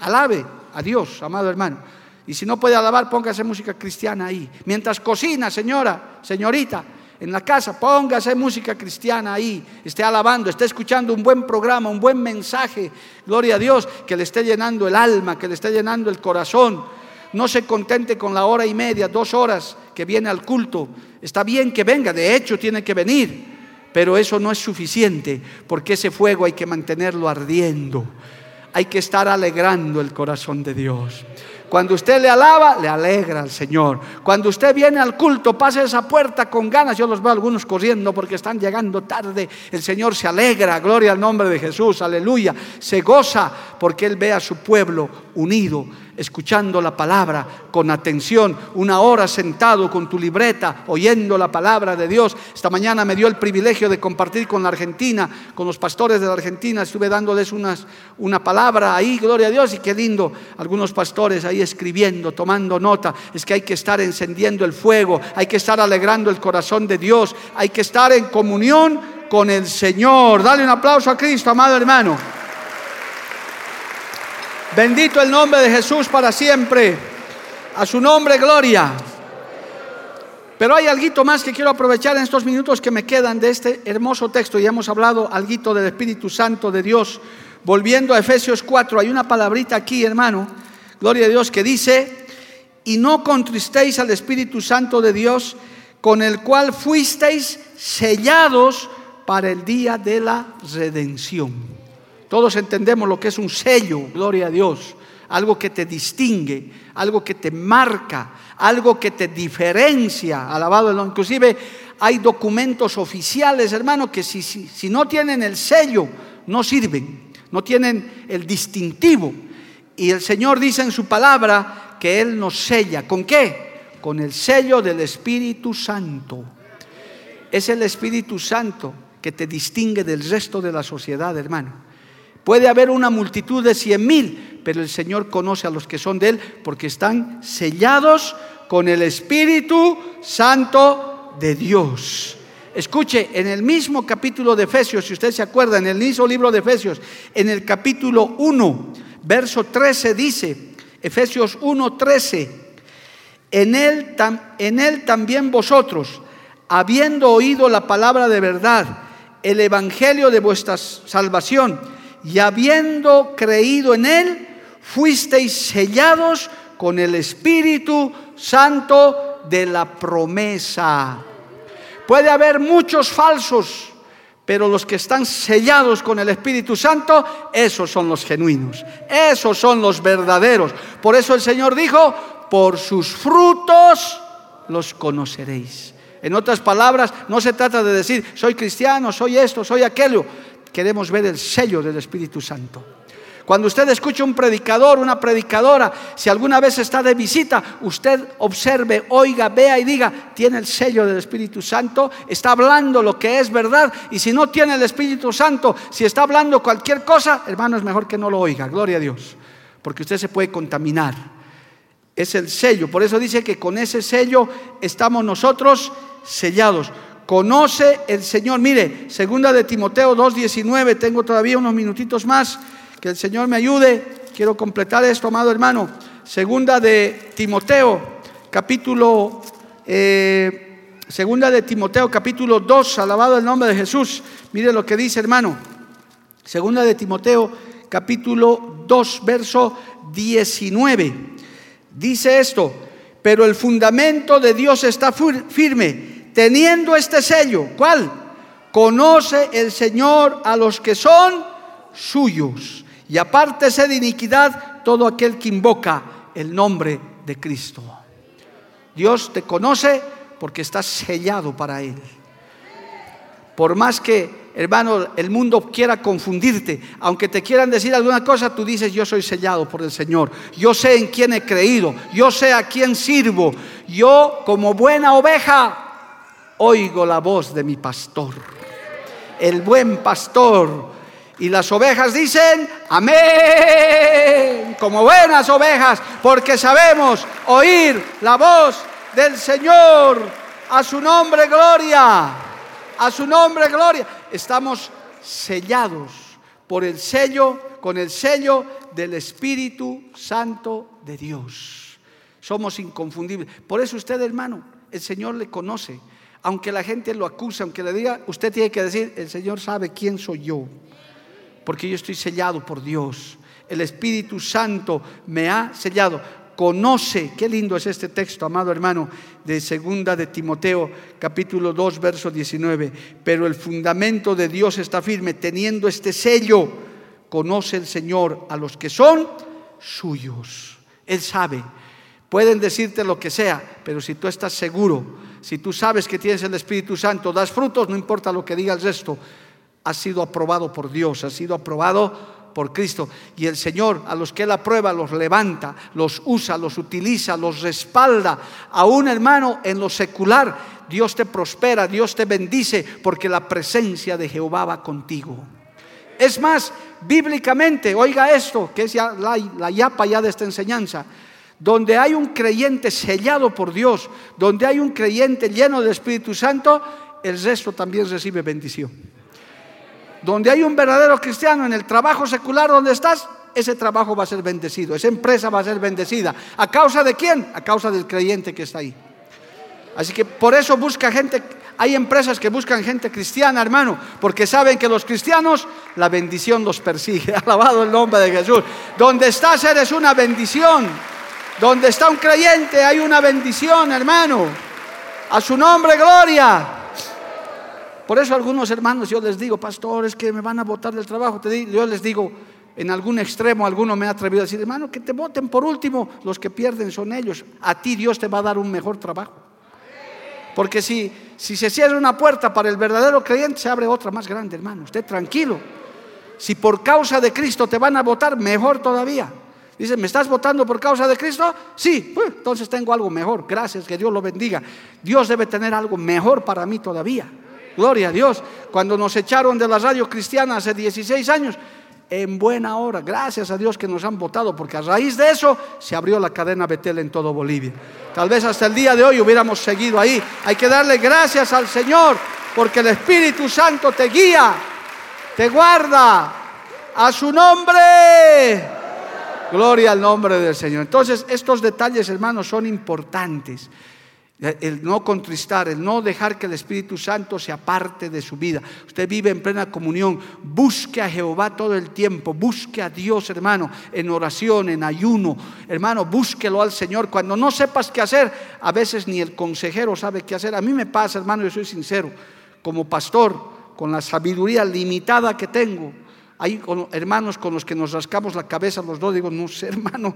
alabe a Dios, amado hermano. Y si no puede alabar, póngase música cristiana ahí. Mientras cocina, señora, señorita, en la casa, póngase música cristiana ahí, esté alabando, esté escuchando un buen programa, un buen mensaje, gloria a Dios, que le esté llenando el alma, que le esté llenando el corazón. No se contente con la hora y media, dos horas que viene al culto. Está bien que venga, de hecho tiene que venir, pero eso no es suficiente, porque ese fuego hay que mantenerlo ardiendo. Hay que estar alegrando el corazón de Dios. Cuando usted le alaba, le alegra al Señor. Cuando usted viene al culto, pase esa puerta con ganas. Yo los veo algunos corriendo porque están llegando tarde. El Señor se alegra, gloria al nombre de Jesús, aleluya. Se goza porque Él ve a su pueblo unido escuchando la palabra con atención, una hora sentado con tu libreta, oyendo la palabra de Dios. Esta mañana me dio el privilegio de compartir con la Argentina, con los pastores de la Argentina, estuve dándoles unas, una palabra ahí, gloria a Dios, y qué lindo, algunos pastores ahí escribiendo, tomando nota, es que hay que estar encendiendo el fuego, hay que estar alegrando el corazón de Dios, hay que estar en comunión con el Señor. Dale un aplauso a Cristo, amado hermano. Bendito el nombre de Jesús para siempre. A su nombre, gloria. Pero hay algo más que quiero aprovechar en estos minutos que me quedan de este hermoso texto. Ya hemos hablado algo del Espíritu Santo de Dios. Volviendo a Efesios 4, hay una palabrita aquí, hermano. Gloria a Dios que dice, y no contristéis al Espíritu Santo de Dios, con el cual fuisteis sellados para el día de la redención. Todos entendemos lo que es un sello, gloria a Dios, algo que te distingue, algo que te marca, algo que te diferencia, alabado el Inclusive hay documentos oficiales, hermano, que si, si, si no tienen el sello, no sirven, no tienen el distintivo. Y el Señor dice en su palabra que Él nos sella. ¿Con qué? con el sello del Espíritu Santo. Es el Espíritu Santo que te distingue del resto de la sociedad, hermano. Puede haber una multitud de cien mil, pero el Señor conoce a los que son de Él porque están sellados con el Espíritu Santo de Dios. Escuche, en el mismo capítulo de Efesios, si usted se acuerda, en el mismo libro de Efesios, en el capítulo 1, verso 13 dice, Efesios 1, 13, en él, en él también vosotros, habiendo oído la palabra de verdad, el evangelio de vuestra salvación, y habiendo creído en él, fuisteis sellados con el Espíritu Santo de la promesa. Puede haber muchos falsos, pero los que están sellados con el Espíritu Santo, esos son los genuinos, esos son los verdaderos. Por eso el Señor dijo, por sus frutos los conoceréis. En otras palabras, no se trata de decir, soy cristiano, soy esto, soy aquello. Queremos ver el sello del Espíritu Santo. Cuando usted escucha un predicador, una predicadora, si alguna vez está de visita, usted observe, oiga, vea y diga, tiene el sello del Espíritu Santo, está hablando lo que es verdad. Y si no tiene el Espíritu Santo, si está hablando cualquier cosa, hermano, es mejor que no lo oiga. Gloria a Dios. Porque usted se puede contaminar es el sello. Por eso dice que con ese sello estamos nosotros sellados. Conoce el Señor. Mire, segunda de Timoteo 2.19, tengo todavía unos minutitos más, que el Señor me ayude. Quiero completar esto, amado hermano. Segunda de Timoteo, capítulo, eh, segunda de Timoteo, capítulo 2, alabado el nombre de Jesús. Mire lo que dice, hermano. Segunda de Timoteo, capítulo 2, verso 19. Dice esto, pero el fundamento de Dios está firme, teniendo este sello. ¿Cuál? Conoce el Señor a los que son suyos. Y apártese de iniquidad todo aquel que invoca el nombre de Cristo. Dios te conoce porque estás sellado para Él. Por más que hermano, el mundo quiera confundirte, aunque te quieran decir alguna cosa, tú dices, yo soy sellado por el Señor, yo sé en quién he creído, yo sé a quién sirvo, yo como buena oveja oigo la voz de mi pastor, el buen pastor. Y las ovejas dicen, amén, como buenas ovejas, porque sabemos oír la voz del Señor. A su nombre, gloria. A su nombre, gloria estamos sellados por el sello, con el sello del Espíritu Santo de Dios. Somos inconfundibles. Por eso usted, hermano, el Señor le conoce. Aunque la gente lo acuse, aunque le diga, usted tiene que decir, el Señor sabe quién soy yo. Porque yo estoy sellado por Dios. El Espíritu Santo me ha sellado conoce, qué lindo es este texto, amado hermano, de segunda de Timoteo, capítulo 2, verso 19, pero el fundamento de Dios está firme, teniendo este sello, conoce el Señor a los que son suyos. Él sabe, pueden decirte lo que sea, pero si tú estás seguro, si tú sabes que tienes el Espíritu Santo, das frutos, no importa lo que diga el resto, has sido aprobado por Dios, has sido aprobado por Cristo. Y el Señor a los que Él aprueba los levanta, los usa, los utiliza, los respalda. Aún hermano, en lo secular, Dios te prospera, Dios te bendice, porque la presencia de Jehová va contigo. Es más, bíblicamente, oiga esto, que es ya la, la yapa ya de esta enseñanza donde hay un creyente sellado por Dios, donde hay un creyente lleno del Espíritu Santo, el resto también recibe bendición. Donde hay un verdadero cristiano en el trabajo secular donde estás, ese trabajo va a ser bendecido, esa empresa va a ser bendecida. ¿A causa de quién? A causa del creyente que está ahí. Así que por eso busca gente, hay empresas que buscan gente cristiana, hermano, porque saben que los cristianos, la bendición los persigue. Alabado el nombre de Jesús. Donde estás eres una bendición. Donde está un creyente hay una bendición, hermano. A su nombre, gloria. Por eso algunos hermanos yo les digo, pastores que me van a votar del trabajo, yo les digo, en algún extremo alguno me ha atrevido a decir, hermano, que te voten por último, los que pierden son ellos, a ti Dios te va a dar un mejor trabajo. Porque si, si se cierra una puerta para el verdadero creyente, se abre otra más grande, hermano, usted tranquilo. Si por causa de Cristo te van a votar, mejor todavía. Dice, ¿me estás votando por causa de Cristo? Sí, entonces tengo algo mejor. Gracias, que Dios lo bendiga. Dios debe tener algo mejor para mí todavía. Gloria a Dios. Cuando nos echaron de la radio cristiana hace 16 años, en buena hora, gracias a Dios que nos han votado, porque a raíz de eso se abrió la cadena Betel en todo Bolivia. Tal vez hasta el día de hoy hubiéramos seguido ahí. Hay que darle gracias al Señor, porque el Espíritu Santo te guía, te guarda. A su nombre. Gloria al nombre del Señor. Entonces, estos detalles, hermanos, son importantes. El no contristar, el no dejar que el Espíritu Santo se aparte de su vida. Usted vive en plena comunión. Busque a Jehová todo el tiempo. Busque a Dios, hermano, en oración, en ayuno. Hermano, búsquelo al Señor. Cuando no sepas qué hacer, a veces ni el consejero sabe qué hacer. A mí me pasa, hermano, yo soy sincero. Como pastor, con la sabiduría limitada que tengo, hay hermanos con los que nos rascamos la cabeza los dos. Digo, no sé, hermano,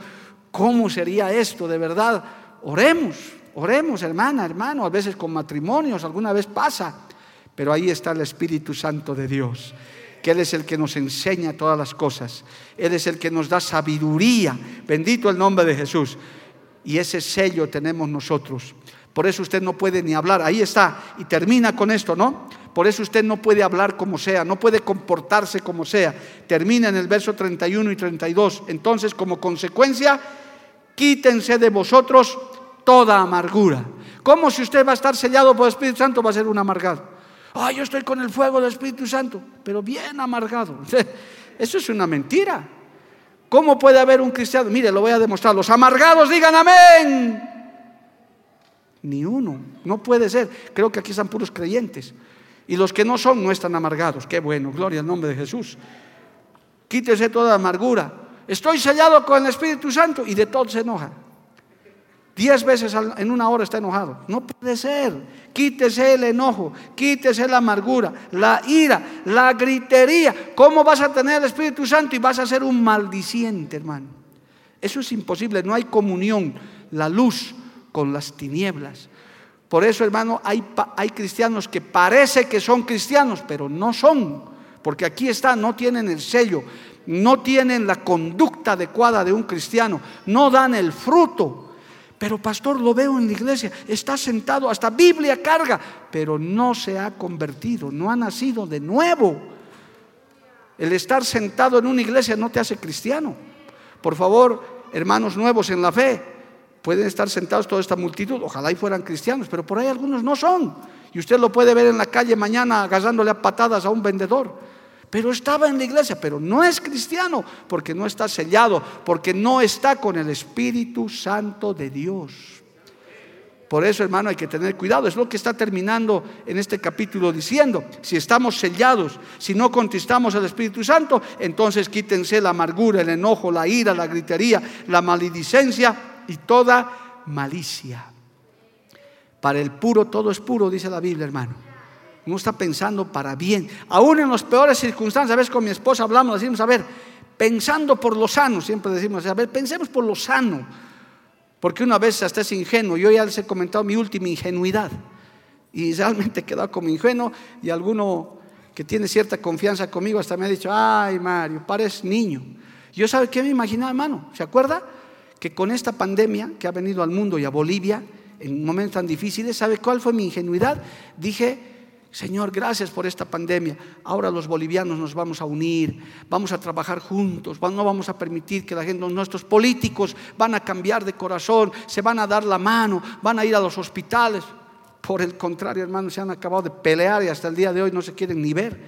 ¿cómo sería esto de verdad? Oremos Oremos, hermana, hermano, a veces con matrimonios, alguna vez pasa, pero ahí está el Espíritu Santo de Dios, que Él es el que nos enseña todas las cosas, Él es el que nos da sabiduría, bendito el nombre de Jesús, y ese sello tenemos nosotros. Por eso usted no puede ni hablar, ahí está, y termina con esto, ¿no? Por eso usted no puede hablar como sea, no puede comportarse como sea. Termina en el verso 31 y 32. Entonces, como consecuencia, quítense de vosotros toda amargura. ¿Cómo si usted va a estar sellado por el Espíritu Santo va a ser un amargado? Ay, yo estoy con el fuego del Espíritu Santo, pero bien amargado. Eso es una mentira. ¿Cómo puede haber un cristiano? Mire, lo voy a demostrar. Los amargados digan amén. Ni uno. No puede ser. Creo que aquí están puros creyentes. Y los que no son no están amargados. Qué bueno, gloria al nombre de Jesús. Quítese toda amargura. Estoy sellado con el Espíritu Santo y de todo se enoja. Diez veces en una hora está enojado. No puede ser. Quítese el enojo, quítese la amargura, la ira, la gritería. ¿Cómo vas a tener el Espíritu Santo y vas a ser un maldiciente, hermano? Eso es imposible. No hay comunión, la luz con las tinieblas. Por eso, hermano, hay, hay cristianos que parece que son cristianos, pero no son. Porque aquí está, no tienen el sello, no tienen la conducta adecuada de un cristiano, no dan el fruto pero pastor, lo veo en la iglesia, está sentado, hasta Biblia carga, pero no se ha convertido, no ha nacido de nuevo. El estar sentado en una iglesia no te hace cristiano. Por favor, hermanos nuevos en la fe, pueden estar sentados toda esta multitud, ojalá y fueran cristianos, pero por ahí algunos no son. Y usted lo puede ver en la calle mañana agarrándole a patadas a un vendedor pero estaba en la iglesia, pero no es cristiano porque no está sellado, porque no está con el Espíritu Santo de Dios. Por eso, hermano, hay que tener cuidado. Es lo que está terminando en este capítulo diciendo. Si estamos sellados, si no contestamos al Espíritu Santo, entonces quítense la amargura, el enojo, la ira, la gritería, la maledicencia y toda malicia. Para el puro todo es puro, dice la Biblia, hermano no está pensando para bien. Aún en las peores circunstancias, a veces con mi esposa hablamos, decimos, a ver, pensando por lo sano, siempre decimos, a ver, pensemos por lo sano. Porque una vez hasta es ingenuo, yo ya les he comentado mi última ingenuidad. Y realmente quedó como ingenuo y alguno que tiene cierta confianza conmigo hasta me ha dicho, ay Mario, pares niño. Yo sabe qué me imaginaba, hermano, ¿se acuerda? Que con esta pandemia que ha venido al mundo y a Bolivia, en momentos tan difíciles, ¿sabe cuál fue mi ingenuidad? Dije, Señor, gracias por esta pandemia. Ahora los bolivianos nos vamos a unir, vamos a trabajar juntos, no vamos a permitir que la gente, nuestros políticos van a cambiar de corazón, se van a dar la mano, van a ir a los hospitales. Por el contrario, hermanos, se han acabado de pelear y hasta el día de hoy no se quieren ni ver.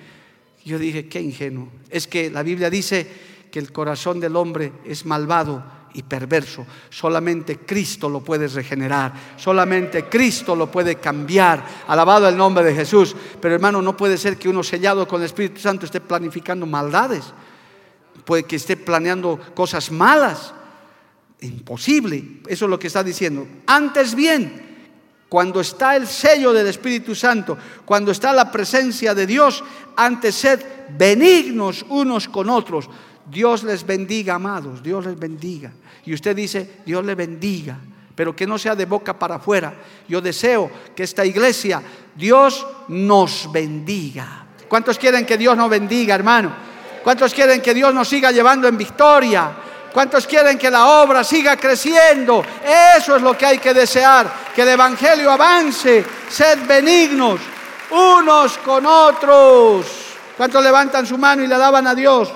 Yo dije, qué ingenuo. Es que la Biblia dice que el corazón del hombre es malvado y perverso. Solamente Cristo lo puede regenerar, solamente Cristo lo puede cambiar. Alabado el nombre de Jesús. Pero hermano, no puede ser que uno sellado con el Espíritu Santo esté planificando maldades, puede que esté planeando cosas malas. Imposible. Eso es lo que está diciendo. Antes bien, cuando está el sello del Espíritu Santo, cuando está la presencia de Dios, antes sed benignos unos con otros. Dios les bendiga, amados, Dios les bendiga y usted dice, Dios le bendiga, pero que no sea de boca para afuera. Yo deseo que esta iglesia, Dios nos bendiga. ¿Cuántos quieren que Dios nos bendiga, hermano? ¿Cuántos quieren que Dios nos siga llevando en victoria? ¿Cuántos quieren que la obra siga creciendo? Eso es lo que hay que desear, que el Evangelio avance. Sed benignos unos con otros. ¿Cuántos levantan su mano y le daban a Dios?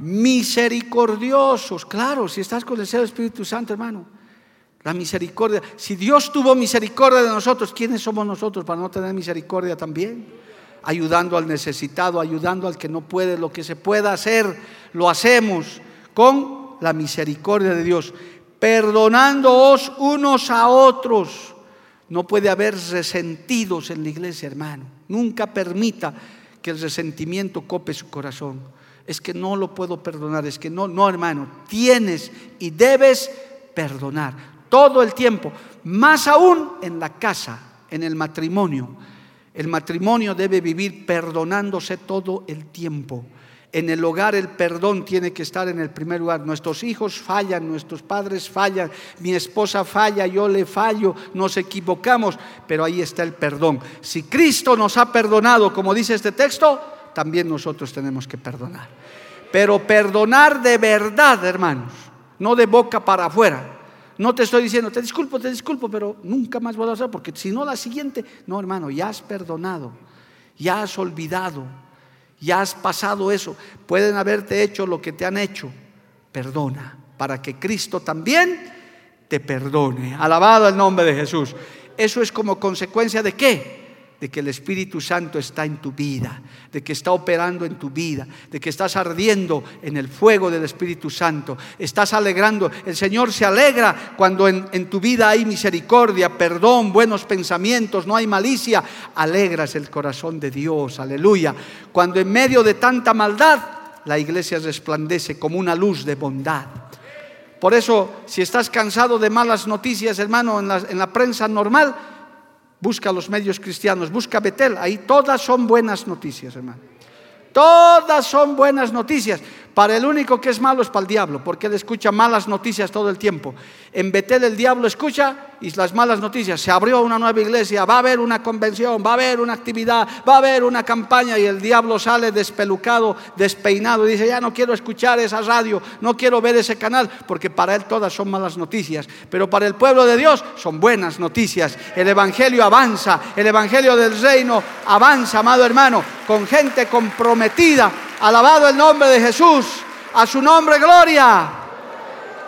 Misericordiosos, claro, si estás con el Señor Espíritu Santo, hermano. La misericordia. Si Dios tuvo misericordia de nosotros, ¿quiénes somos nosotros para no tener misericordia también? Ayudando al necesitado, ayudando al que no puede, lo que se pueda hacer, lo hacemos con la misericordia de Dios, perdonándoos unos a otros. No puede haber resentidos en la iglesia, hermano. Nunca permita que el resentimiento cope su corazón. Es que no lo puedo perdonar, es que no, no, hermano, tienes y debes perdonar todo el tiempo, más aún en la casa, en el matrimonio. El matrimonio debe vivir perdonándose todo el tiempo. En el hogar el perdón tiene que estar en el primer lugar. Nuestros hijos fallan, nuestros padres fallan, mi esposa falla, yo le fallo, nos equivocamos, pero ahí está el perdón. Si Cristo nos ha perdonado, como dice este texto, también nosotros tenemos que perdonar. Pero perdonar de verdad, hermanos, no de boca para afuera. No te estoy diciendo, te disculpo, te disculpo, pero nunca más vuelvo a hacer, porque si no la siguiente, no hermano, ya has perdonado, ya has olvidado, ya has pasado eso. Pueden haberte hecho lo que te han hecho, perdona, para que Cristo también te perdone. Alabado el nombre de Jesús. Eso es como consecuencia de qué? De que el Espíritu Santo está en tu vida, de que está operando en tu vida, de que estás ardiendo en el fuego del Espíritu Santo, estás alegrando. El Señor se alegra cuando en, tu vida hay misericordia, perdón, buenos pensamientos, no hay malicia. Alegras el corazón de Dios, aleluya. Cuando en medio de tanta maldad, la iglesia resplandece como una luz de bondad. Por eso, si estás cansado de malas noticias, hermano, en la, en la prensa normal, Busca los medios cristianos, busca Betel, ahí todas son buenas noticias, hermano. Todas son buenas noticias. Para el único que es malo es para el diablo, porque él escucha malas noticias todo el tiempo. En Betel el diablo escucha y las malas noticias. Se abrió una nueva iglesia, va a haber una convención, va a haber una actividad, va a haber una campaña y el diablo sale despelucado, despeinado y dice, ya no quiero escuchar esa radio, no quiero ver ese canal, porque para él todas son malas noticias. Pero para el pueblo de Dios son buenas noticias. El Evangelio avanza, el Evangelio del reino avanza, amado hermano, con gente comprometida Alabado el nombre de Jesús. A su nombre, gloria.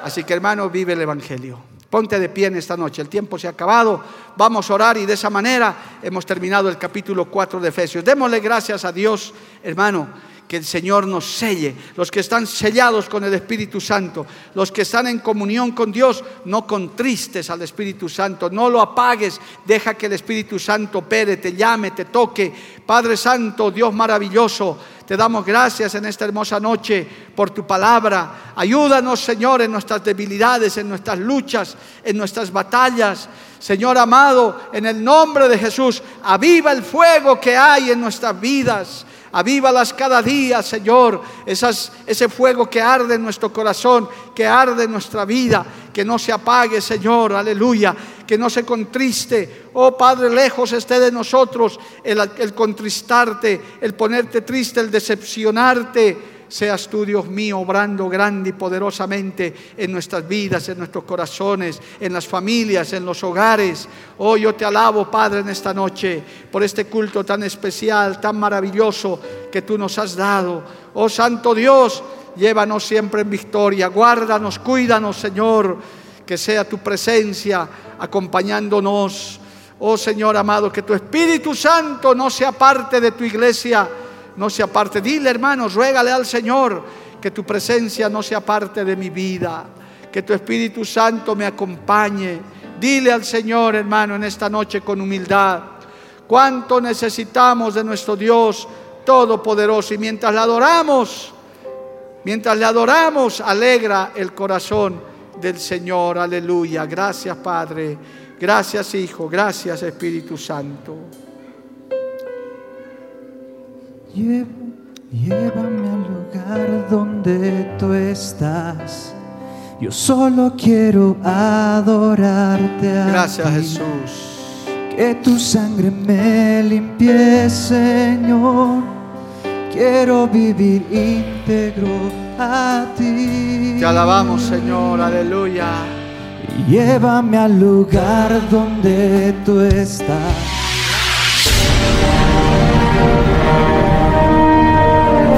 Así que hermano, vive el Evangelio. Ponte de pie en esta noche. El tiempo se ha acabado. Vamos a orar y de esa manera hemos terminado el capítulo 4 de Efesios. Démosle gracias a Dios, hermano que el Señor nos selle, los que están sellados con el Espíritu Santo, los que están en comunión con Dios, no contristes al Espíritu Santo, no lo apagues, deja que el Espíritu Santo opere, te llame, te toque. Padre Santo, Dios maravilloso, te damos gracias en esta hermosa noche por tu palabra. Ayúdanos, Señor, en nuestras debilidades, en nuestras luchas, en nuestras batallas. Señor amado, en el nombre de Jesús, aviva el fuego que hay en nuestras vidas. Avívalas cada día, Señor. ese fuego que arde en nuestro corazón, que arde en nuestra vida, que no se apague, Señor. Aleluya. Que no se contriste. Oh Padre, lejos esté de nosotros el, el contristarte, el ponerte triste, el decepcionarte seas tú, Dios mío, obrando grande y poderosamente en nuestras vidas, en nuestros corazones, en las familias, en los hogares. Oh, yo te alabo, Padre, en esta noche por este culto tan especial, tan maravilloso que tú nos has dado. Oh, Santo Dios, llévanos siempre en victoria, guárdanos, cuídanos, Señor, que sea tu presencia acompañándonos. Oh Señor amado, que tu Espíritu Santo no sea parte de tu iglesia no sea parte. Dile, hermanos, ruégale al Señor que tu presencia no sea parte de mi vida, que tu Espíritu Santo me acompañe. Dile al Señor, hermano, en esta noche con humildad, cuánto necesitamos de nuestro Dios Todopoderoso. Y mientras le adoramos, mientras le adoramos, alegra el corazón del Señor. Aleluya. Gracias, Padre. Gracias, Hijo. Gracias, Espíritu Santo. Llévame al lugar donde tú estás. Yo solo quiero adorarte. Gracias Jesús. Que tu sangre me limpie, Señor. quiero vivir íntegro a ti. Te alabamos, Señor, aleluya. Llévame al lugar donde tú estás.